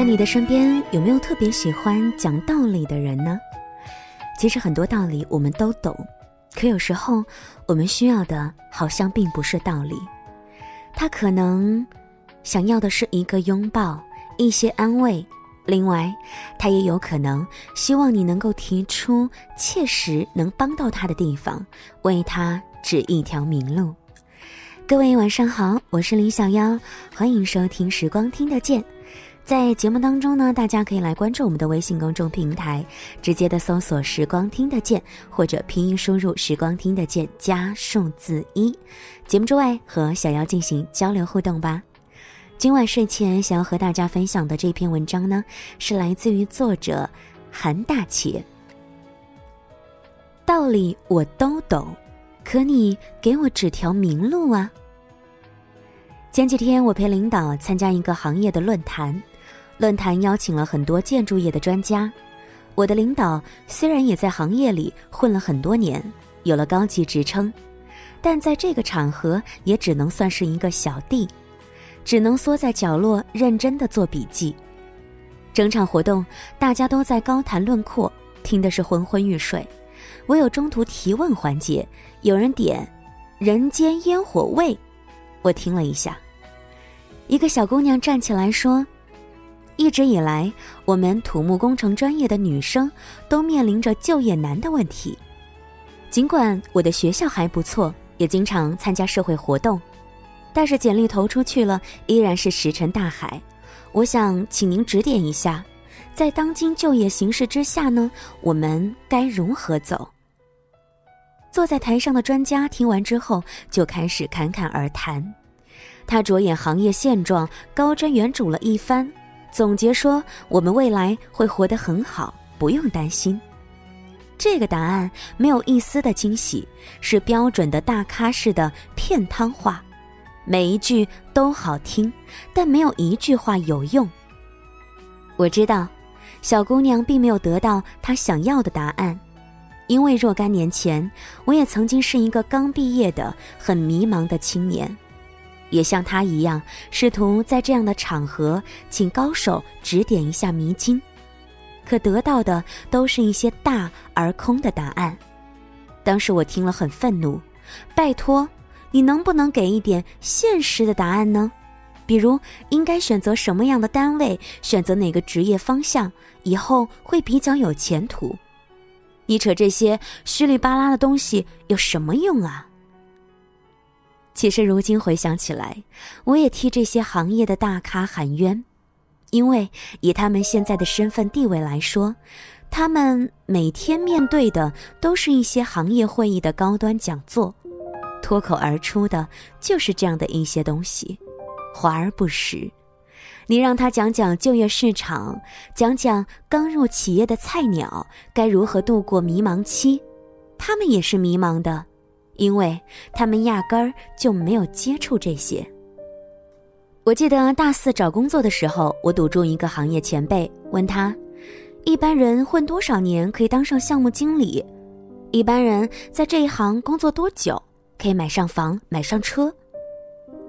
在你的身边有没有特别喜欢讲道理的人呢？其实很多道理我们都懂，可有时候我们需要的好像并不是道理，他可能想要的是一个拥抱，一些安慰。另外，他也有可能希望你能够提出切实能帮到他的地方，为他指一条明路。各位晚上好，我是李小妖，欢迎收听《时光听得见》。在节目当中呢，大家可以来关注我们的微信公众平台，直接的搜索“时光听得见”或者拼音输入“时光听得见”加数字一。节目之外和小妖进行交流互动吧。今晚睡前想要和大家分享的这篇文章呢，是来自于作者韩大茄。道理我都懂，可你给我指条明路啊！前几天我陪领导参加一个行业的论坛，论坛邀请了很多建筑业的专家。我的领导虽然也在行业里混了很多年，有了高级职称，但在这个场合也只能算是一个小弟。只能缩在角落认真的做笔记。整场活动大家都在高谈论阔，听的是昏昏欲睡。唯有中途提问环节，有人点“人间烟火味”，我听了一下。一个小姑娘站起来说：“一直以来，我们土木工程专业的女生都面临着就业难的问题。尽管我的学校还不错，也经常参加社会活动。”但是简历投出去了，依然是石沉大海。我想请您指点一下，在当今就业形势之下呢，我们该如何走？坐在台上的专家听完之后，就开始侃侃而谈。他着眼行业现状，高瞻远瞩了一番，总结说：“我们未来会活得很好，不用担心。”这个答案没有一丝的惊喜，是标准的大咖式的片汤话。每一句都好听，但没有一句话有用。我知道，小姑娘并没有得到她想要的答案，因为若干年前，我也曾经是一个刚毕业的、很迷茫的青年，也像他一样，试图在这样的场合请高手指点一下迷津，可得到的都是一些大而空的答案。当时我听了很愤怒，拜托。你能不能给一点现实的答案呢？比如应该选择什么样的单位，选择哪个职业方向，以后会比较有前途？你扯这些虚里巴拉的东西有什么用啊？其实如今回想起来，我也替这些行业的大咖喊冤，因为以他们现在的身份地位来说，他们每天面对的都是一些行业会议的高端讲座。脱口而出的就是这样的一些东西，华而不实。你让他讲讲就业市场，讲讲刚入企业的菜鸟该如何度过迷茫期，他们也是迷茫的，因为他们压根儿就没有接触这些。我记得大四找工作的时候，我堵住一个行业前辈，问他：一般人混多少年可以当上项目经理？一般人在这一行工作多久？可以买上房，买上车。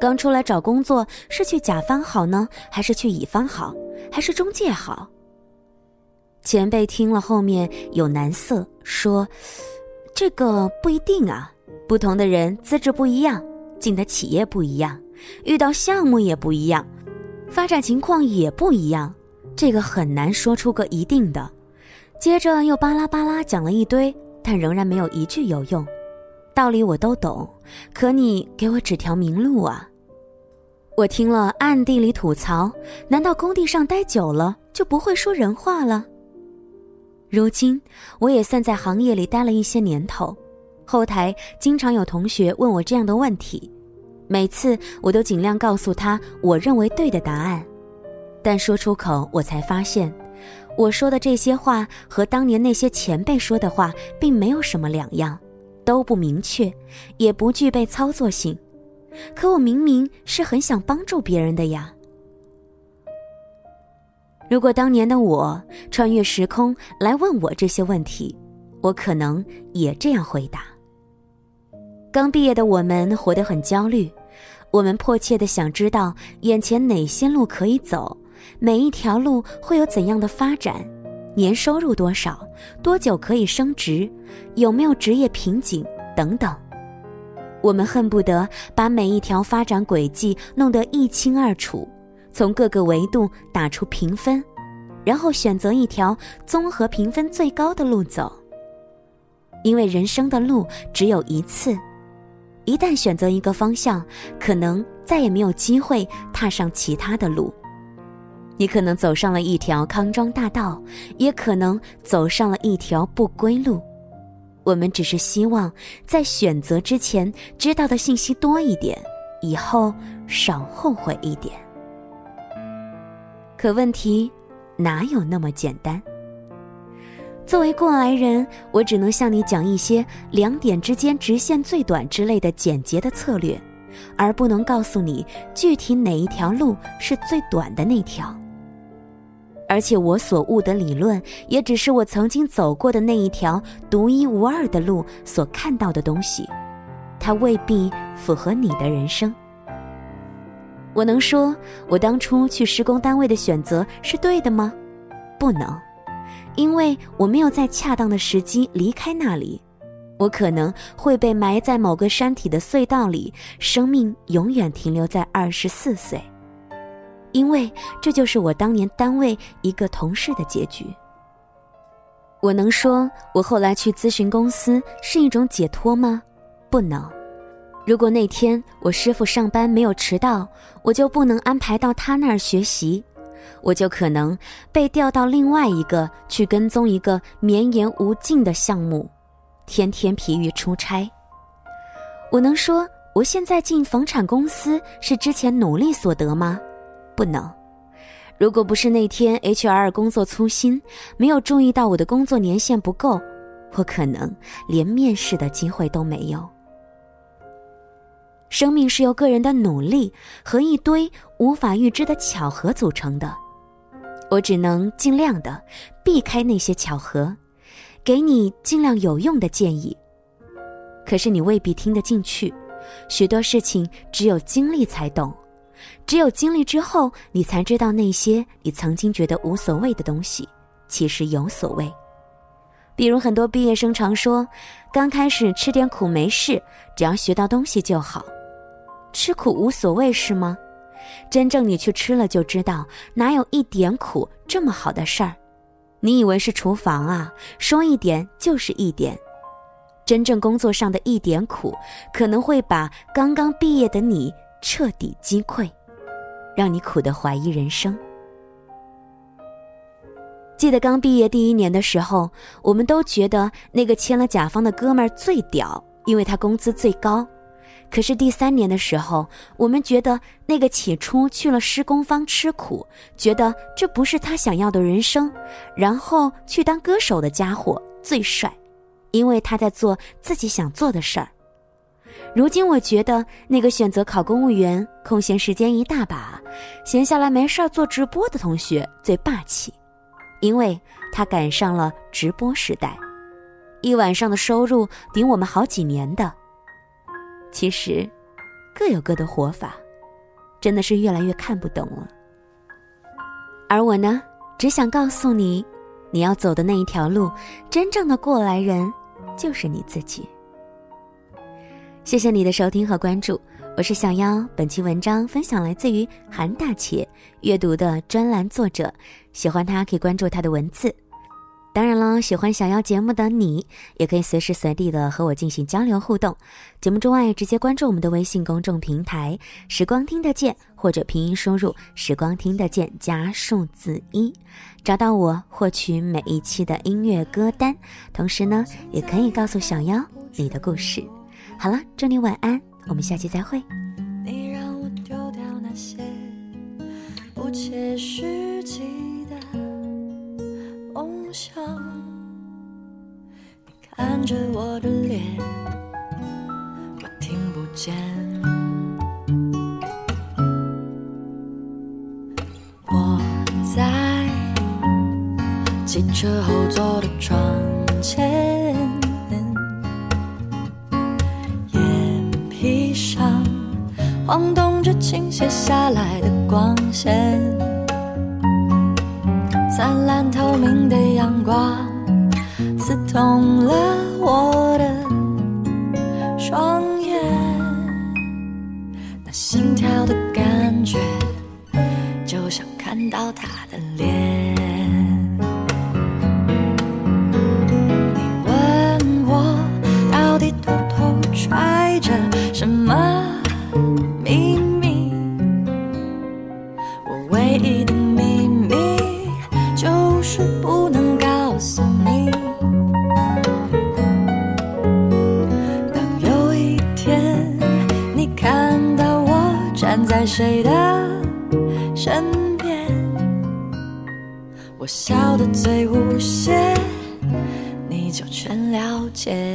刚出来找工作，是去甲方好呢，还是去乙方好，还是中介好？前辈听了后面有难色，说：“这个不一定啊，不同的人资质不一样，进的企业不一样，遇到项目也不一样，发展情况也不一样，这个很难说出个一定的。”接着又巴拉巴拉讲了一堆，但仍然没有一句有用。道理我都懂，可你给我指条明路啊！我听了暗地里吐槽：难道工地上待久了就不会说人话了？如今我也算在行业里待了一些年头，后台经常有同学问我这样的问题，每次我都尽量告诉他我认为对的答案，但说出口我才发现，我说的这些话和当年那些前辈说的话并没有什么两样。都不明确，也不具备操作性，可我明明是很想帮助别人的呀。如果当年的我穿越时空来问我这些问题，我可能也这样回答。刚毕业的我们活得很焦虑，我们迫切的想知道眼前哪些路可以走，每一条路会有怎样的发展，年收入多少，多久可以升职，有没有职业瓶颈等等。我们恨不得把每一条发展轨迹弄得一清二楚，从各个维度打出评分，然后选择一条综合评分最高的路走。因为人生的路只有一次，一旦选择一个方向，可能再也没有机会踏上其他的路。你可能走上了一条康庄大道，也可能走上了一条不归路。我们只是希望在选择之前知道的信息多一点，以后少后悔一点。可问题哪有那么简单？作为过来人，我只能向你讲一些两点之间直线最短之类的简洁的策略，而不能告诉你具体哪一条路是最短的那条。而且我所悟的理论，也只是我曾经走过的那一条独一无二的路所看到的东西，它未必符合你的人生。我能说我当初去施工单位的选择是对的吗？不能。因为我没有在恰当的时机离开那里，我可能会被埋在某个山体的隧道里，生命永远停留在二十四岁。因为这就是我当年单位一个同事的结局。我能说我后来去咨询公司是一种解脱吗？不能。如果那天我师傅上班没有迟到，我就不能安排到他那儿学习。我就可能被调到另外一个去跟踪一个绵延无尽的项目，天天疲于出差。我能说我现在进房产公司是之前努力所得吗？不能。如果不是那天 HR 工作粗心，没有注意到我的工作年限不够，我可能连面试的机会都没有。生命是由个人的努力和一堆无法预知的巧合组成的。我只能尽量的避开那些巧合，给你尽量有用的建议。可是你未必听得进去，许多事情只有经历才懂，只有经历之后，你才知道那些你曾经觉得无所谓的东西，其实有所谓。比如很多毕业生常说，刚开始吃点苦没事，只要学到东西就好，吃苦无所谓是吗？真正你去吃了就知道，哪有一点苦这么好的事儿？你以为是厨房啊？说一点就是一点。真正工作上的一点苦，可能会把刚刚毕业的你彻底击溃，让你苦得怀疑人生。记得刚毕业第一年的时候，我们都觉得那个签了甲方的哥们儿最屌，因为他工资最高。可是第三年的时候，我们觉得那个起初去了施工方吃苦，觉得这不是他想要的人生，然后去当歌手的家伙最帅，因为他在做自己想做的事儿。如今我觉得那个选择考公务员，空闲时间一大把，闲下来没事儿做直播的同学最霸气，因为他赶上了直播时代，一晚上的收入顶我们好几年的。其实，各有各的活法，真的是越来越看不懂了。而我呢，只想告诉你，你要走的那一条路，真正的过来人就是你自己。谢谢你的收听和关注，我是小妖。本期文章分享来自于韩大且阅读的专栏作者，喜欢他可以关注他的文字。当然了，喜欢小妖节目的你，也可以随时随地的和我进行交流互动。节目之外，直接关注我们的微信公众平台“时光听得见”，或者拼音输入“时光听得见”加数字一，找到我，获取每一期的音乐歌单。同时呢，也可以告诉小妖你的故事。好了，祝你晚安，我们下期再会。你让我丢掉那些不切实际。看着我的脸，我听不见。我在汽车后座的窗前，眼皮上晃动着倾泻下来的光线。灿烂透明的阳光，刺痛了我的双眼。那心跳的感觉，就像看到他的脸。谁的身边，我笑得最无邪，你就全了解。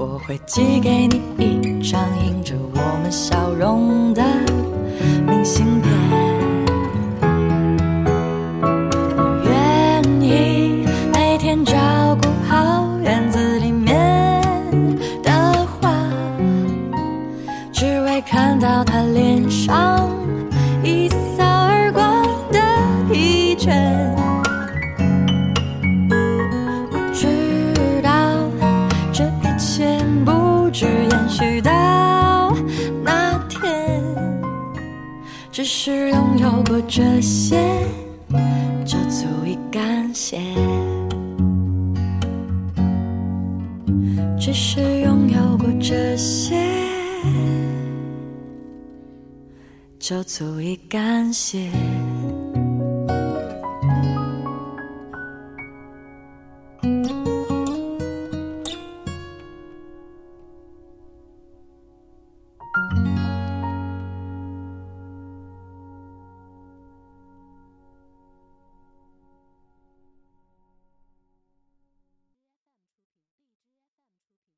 我会寄给你一张印着我们笑容的明信片。只是拥有过这些就足以感谢，只是拥有过这些就足以感谢。